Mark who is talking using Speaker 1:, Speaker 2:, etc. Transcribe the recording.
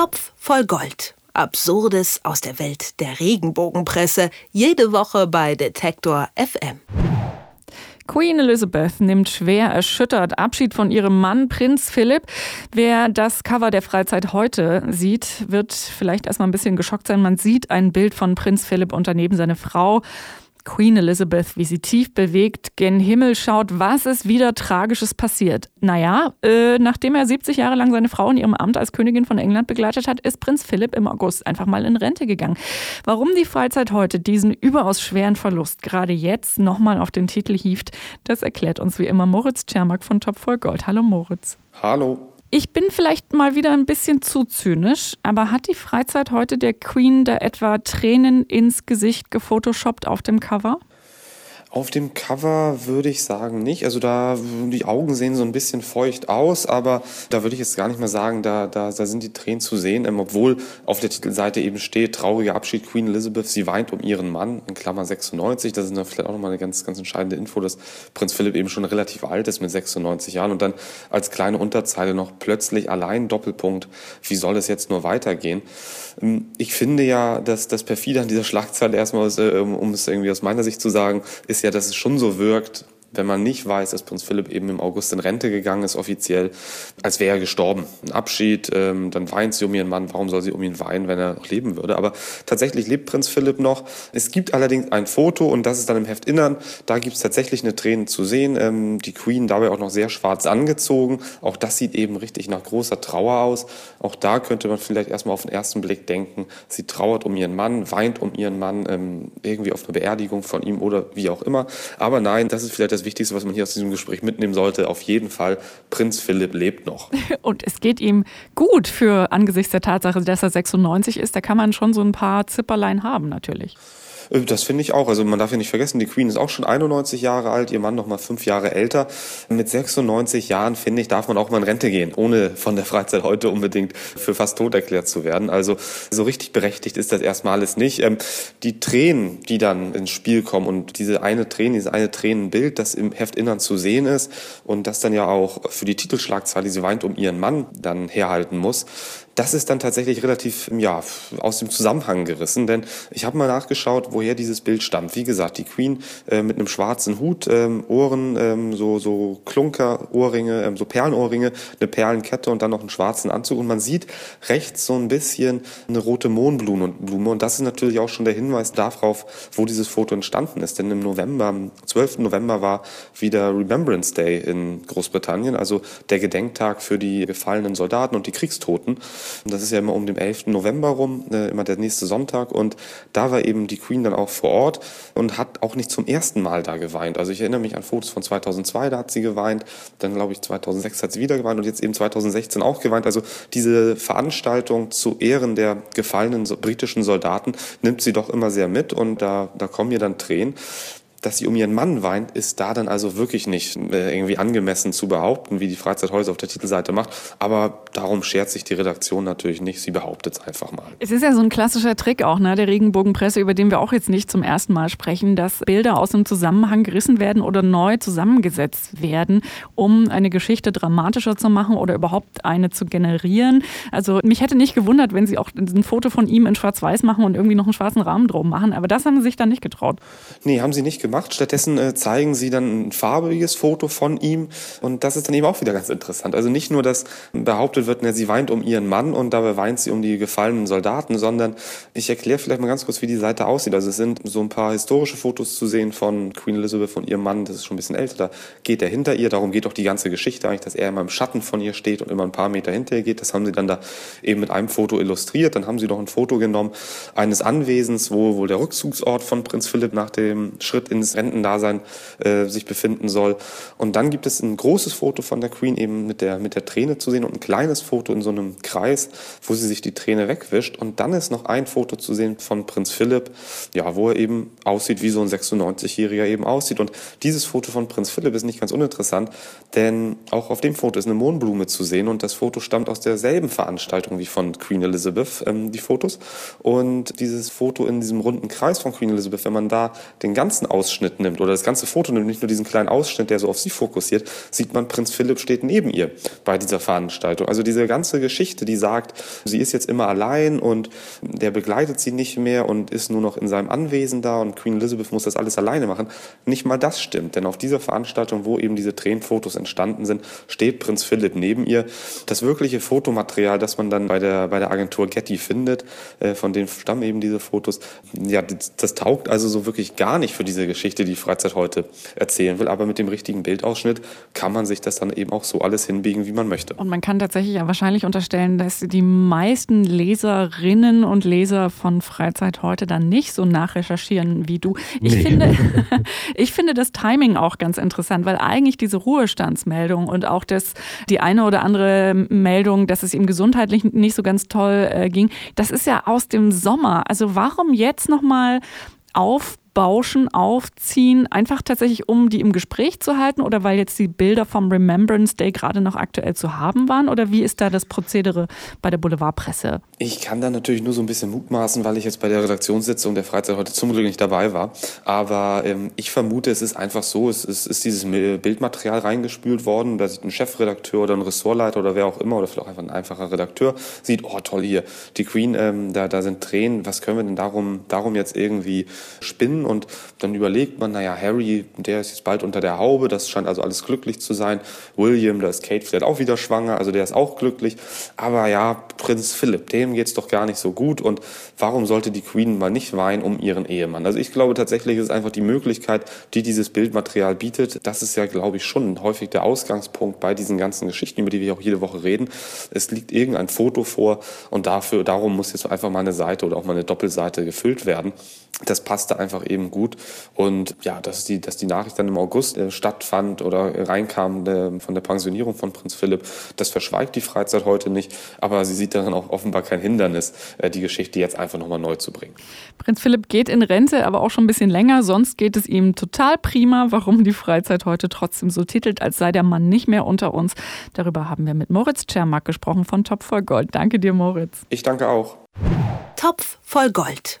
Speaker 1: Topf voll Gold. Absurdes aus der Welt der Regenbogenpresse. Jede Woche bei Detektor FM.
Speaker 2: Queen Elizabeth nimmt schwer erschüttert Abschied von ihrem Mann Prinz Philipp. Wer das Cover der Freizeit heute sieht, wird vielleicht erstmal ein bisschen geschockt sein. Man sieht ein Bild von Prinz Philipp und daneben seine Frau. Queen Elizabeth, wie sie tief bewegt gen Himmel schaut, was ist wieder Tragisches passiert. Naja, äh, nachdem er 70 Jahre lang seine Frau in ihrem Amt als Königin von England begleitet hat, ist Prinz Philipp im August einfach mal in Rente gegangen. Warum die Freizeit heute diesen überaus schweren Verlust gerade jetzt nochmal auf den Titel hieft, das erklärt uns wie immer Moritz Czermak von Top voll Gold. Hallo Moritz.
Speaker 3: Hallo.
Speaker 2: Ich bin vielleicht mal wieder ein bisschen zu zynisch, aber hat die Freizeit heute der Queen da etwa Tränen ins Gesicht gefotoshoppt auf dem Cover?
Speaker 3: Auf dem Cover würde ich sagen nicht. Also da, die Augen sehen so ein bisschen feucht aus, aber da würde ich jetzt gar nicht mehr sagen, da, da, da sind die Tränen zu sehen, ähm, obwohl auf der Titelseite eben steht, trauriger Abschied Queen Elizabeth, sie weint um ihren Mann, in Klammer 96. Das ist dann vielleicht auch nochmal eine ganz, ganz entscheidende Info, dass Prinz Philipp eben schon relativ alt ist mit 96 Jahren und dann als kleine Unterzeile noch plötzlich allein Doppelpunkt, wie soll es jetzt nur weitergehen? Ähm, ich finde ja, dass das perfide an dieser Schlagzeile erstmal, äh, um es irgendwie aus meiner Sicht zu sagen, ist ist ja, dass es schon so wirkt, wenn man nicht weiß, dass Prinz Philipp eben im August in Rente gegangen ist, offiziell, als wäre er gestorben. Ein Abschied, ähm, dann weint sie um ihren Mann. Warum soll sie um ihn weinen, wenn er noch leben würde? Aber tatsächlich lebt Prinz Philipp noch. Es gibt allerdings ein Foto und das ist dann im Heft Innern. Da gibt es tatsächlich eine Träne zu sehen. Ähm, die Queen dabei auch noch sehr schwarz angezogen. Auch das sieht eben richtig nach großer Trauer aus. Auch da könnte man vielleicht erstmal auf den ersten Blick denken, sie trauert um ihren Mann, weint um ihren Mann, ähm, irgendwie auf eine Beerdigung von ihm oder wie auch immer. Aber nein, das ist vielleicht das das Wichtigste, was man hier aus diesem Gespräch mitnehmen sollte. Auf jeden Fall, Prinz Philipp lebt noch.
Speaker 2: Und es geht ihm gut für angesichts der Tatsache, dass er 96 ist. Da kann man schon so ein paar Zipperlein haben, natürlich.
Speaker 3: Äh, das finde ich auch. Also man darf ja nicht vergessen, die Queen ist auch schon 91 Jahre alt, ihr Mann noch mal fünf Jahre älter. Mit 96 Jahren, finde ich, darf man auch mal in Rente gehen, ohne von der Freizeit heute unbedingt für fast tot erklärt zu werden. Also so richtig berechtigt ist das erstmal alles nicht. Ähm, die Tränen, die dann ins Spiel kommen und diese eine Träne, dieses eine Tränenbild, das im Heftinnern zu sehen ist und das dann ja auch für die Titelschlagzeile, sie weint um ihren Mann, dann herhalten muss, das ist dann tatsächlich relativ ja, aus dem Zusammenhang gerissen, denn ich habe mal nachgeschaut, woher dieses Bild stammt. Wie gesagt, die Queen äh, mit einem schwarzen Hut, ähm, Ohren, ähm, so, so Klunker-Ohrringe, ähm, so Perlenohrringe, eine Perlenkette und dann noch einen schwarzen Anzug. Und man sieht rechts so ein bisschen eine rote Mohnblume. Blume. Und das ist natürlich auch schon der Hinweis darauf, wo dieses Foto entstanden ist. Denn im November, am 12. November war wieder Remembrance Day in Großbritannien, also der Gedenktag für die gefallenen Soldaten und die Kriegstoten. Das ist ja immer um den 11. November rum, äh, immer der nächste Sonntag. Und da war eben die Queen dann auch vor Ort und hat auch nicht zum ersten Mal da geweint. Also ich erinnere mich an Fotos von 2002, da hat sie geweint. Dann glaube ich 2006 hat sie wieder geweint und jetzt eben 2016 auch geweint. Also diese Veranstaltung zu Ehren der gefallenen britischen Soldaten nimmt sie doch immer sehr mit und da, da kommen ihr dann Tränen dass sie um ihren Mann weint, ist da dann also wirklich nicht äh, irgendwie angemessen zu behaupten, wie die Freizeithäuser auf der Titelseite macht. Aber darum schert sich die Redaktion natürlich nicht. Sie behauptet es einfach mal.
Speaker 2: Es ist ja so ein klassischer Trick auch ne, der Regenbogenpresse, über den wir auch jetzt nicht zum ersten Mal sprechen, dass Bilder aus dem Zusammenhang gerissen werden oder neu zusammengesetzt werden, um eine Geschichte dramatischer zu machen oder überhaupt eine zu generieren. Also mich hätte nicht gewundert, wenn sie auch ein Foto von ihm in Schwarz-Weiß machen und irgendwie noch einen schwarzen Rahmen drum machen. Aber das haben sie sich dann nicht getraut.
Speaker 3: Nee, haben sie nicht gemacht gemacht. Stattdessen äh, zeigen sie dann ein farbiges Foto von ihm und das ist dann eben auch wieder ganz interessant. Also nicht nur, dass behauptet wird, ne, sie weint um ihren Mann und dabei weint sie um die gefallenen Soldaten, sondern ich erkläre vielleicht mal ganz kurz, wie die Seite aussieht. Also es sind so ein paar historische Fotos zu sehen von Queen Elizabeth und ihrem Mann, das ist schon ein bisschen älter, da geht er hinter ihr, darum geht auch die ganze Geschichte eigentlich, dass er immer im Schatten von ihr steht und immer ein paar Meter hinter ihr geht. Das haben sie dann da eben mit einem Foto illustriert. Dann haben sie noch ein Foto genommen eines Anwesens, wo wohl der Rückzugsort von Prinz Philipp nach dem Schritt in ins Rentendasein äh, sich befinden soll. Und dann gibt es ein großes Foto von der Queen eben mit der, mit der Träne zu sehen und ein kleines Foto in so einem Kreis, wo sie sich die Träne wegwischt. Und dann ist noch ein Foto zu sehen von Prinz Philipp, ja, wo er eben aussieht, wie so ein 96-Jähriger eben aussieht. Und dieses Foto von Prinz Philipp ist nicht ganz uninteressant, denn auch auf dem Foto ist eine Mohnblume zu sehen und das Foto stammt aus derselben Veranstaltung wie von Queen Elizabeth, ähm, die Fotos. Und dieses Foto in diesem runden Kreis von Queen Elizabeth, wenn man da den ganzen Ausschnitt Ausschnitt nimmt oder das ganze Foto nimmt, nicht nur diesen kleinen Ausschnitt, der so auf sie fokussiert, sieht man, Prinz Philipp steht neben ihr bei dieser Veranstaltung. Also diese ganze Geschichte, die sagt, sie ist jetzt immer allein und der begleitet sie nicht mehr und ist nur noch in seinem Anwesen da und Queen Elizabeth muss das alles alleine machen. Nicht mal das stimmt, denn auf dieser Veranstaltung, wo eben diese Tränenfotos entstanden sind, steht Prinz Philipp neben ihr. Das wirkliche Fotomaterial, das man dann bei der, bei der Agentur Getty findet, äh, von denen stammen eben diese Fotos, ja, das, das taugt also so wirklich gar nicht für diese Geschichte, die Freizeit heute erzählen will. Aber mit dem richtigen Bildausschnitt kann man sich das dann eben auch so alles hinbiegen, wie man möchte.
Speaker 2: Und man kann tatsächlich ja wahrscheinlich unterstellen, dass die meisten Leserinnen und Leser von Freizeit heute dann nicht so nachrecherchieren wie du. Ich, nee. finde, ich finde das Timing auch ganz interessant, weil eigentlich diese Ruhestandsmeldung und auch das, die eine oder andere Meldung, dass es ihm gesundheitlich nicht so ganz toll äh, ging, das ist ja aus dem Sommer. Also warum jetzt nochmal auf Bauschen aufziehen, einfach tatsächlich, um die im Gespräch zu halten oder weil jetzt die Bilder vom Remembrance Day gerade noch aktuell zu haben waren? Oder wie ist da das Prozedere bei der Boulevardpresse?
Speaker 3: Ich kann da natürlich nur so ein bisschen mutmaßen, weil ich jetzt bei der Redaktionssitzung der Freizeit heute zum Glück nicht dabei war. Aber ähm, ich vermute, es ist einfach so, es ist, ist dieses Bildmaterial reingespült worden. Da sieht ein Chefredakteur oder ein Ressortleiter oder wer auch immer oder vielleicht auch einfach ein einfacher Redakteur, sieht, oh toll hier, die Queen, ähm, da, da sind Tränen, was können wir denn darum, darum jetzt irgendwie spinnen? Und dann überlegt man, naja, Harry, der ist jetzt bald unter der Haube, das scheint also alles glücklich zu sein. William, da ist Kate vielleicht auch wieder schwanger, also der ist auch glücklich. Aber ja, Prinz Philipp, dem geht's doch gar nicht so gut und warum sollte die Queen mal nicht weinen um ihren Ehemann? Also ich glaube tatsächlich ist einfach die Möglichkeit, die dieses Bildmaterial bietet. Das ist ja, glaube ich, schon häufig der Ausgangspunkt bei diesen ganzen Geschichten, über die wir auch jede Woche reden. Es liegt irgendein Foto vor und dafür, darum muss jetzt einfach mal eine Seite oder auch mal eine Doppelseite gefüllt werden. Das passte einfach eben gut. Und ja, dass die, dass die Nachricht dann im August äh, stattfand oder reinkam äh, von der Pensionierung von Prinz Philipp, das verschweigt die Freizeit heute nicht. Aber sie sieht darin auch offenbar kein Hindernis, äh, die Geschichte jetzt einfach nochmal neu zu bringen.
Speaker 2: Prinz Philipp geht in Rente, aber auch schon ein bisschen länger. Sonst geht es ihm total prima. Warum die Freizeit heute trotzdem so titelt, als sei der Mann nicht mehr unter uns. Darüber haben wir mit Moritz Czermak gesprochen von Topf voll Gold. Danke dir, Moritz.
Speaker 3: Ich danke auch.
Speaker 1: Topf voll Gold.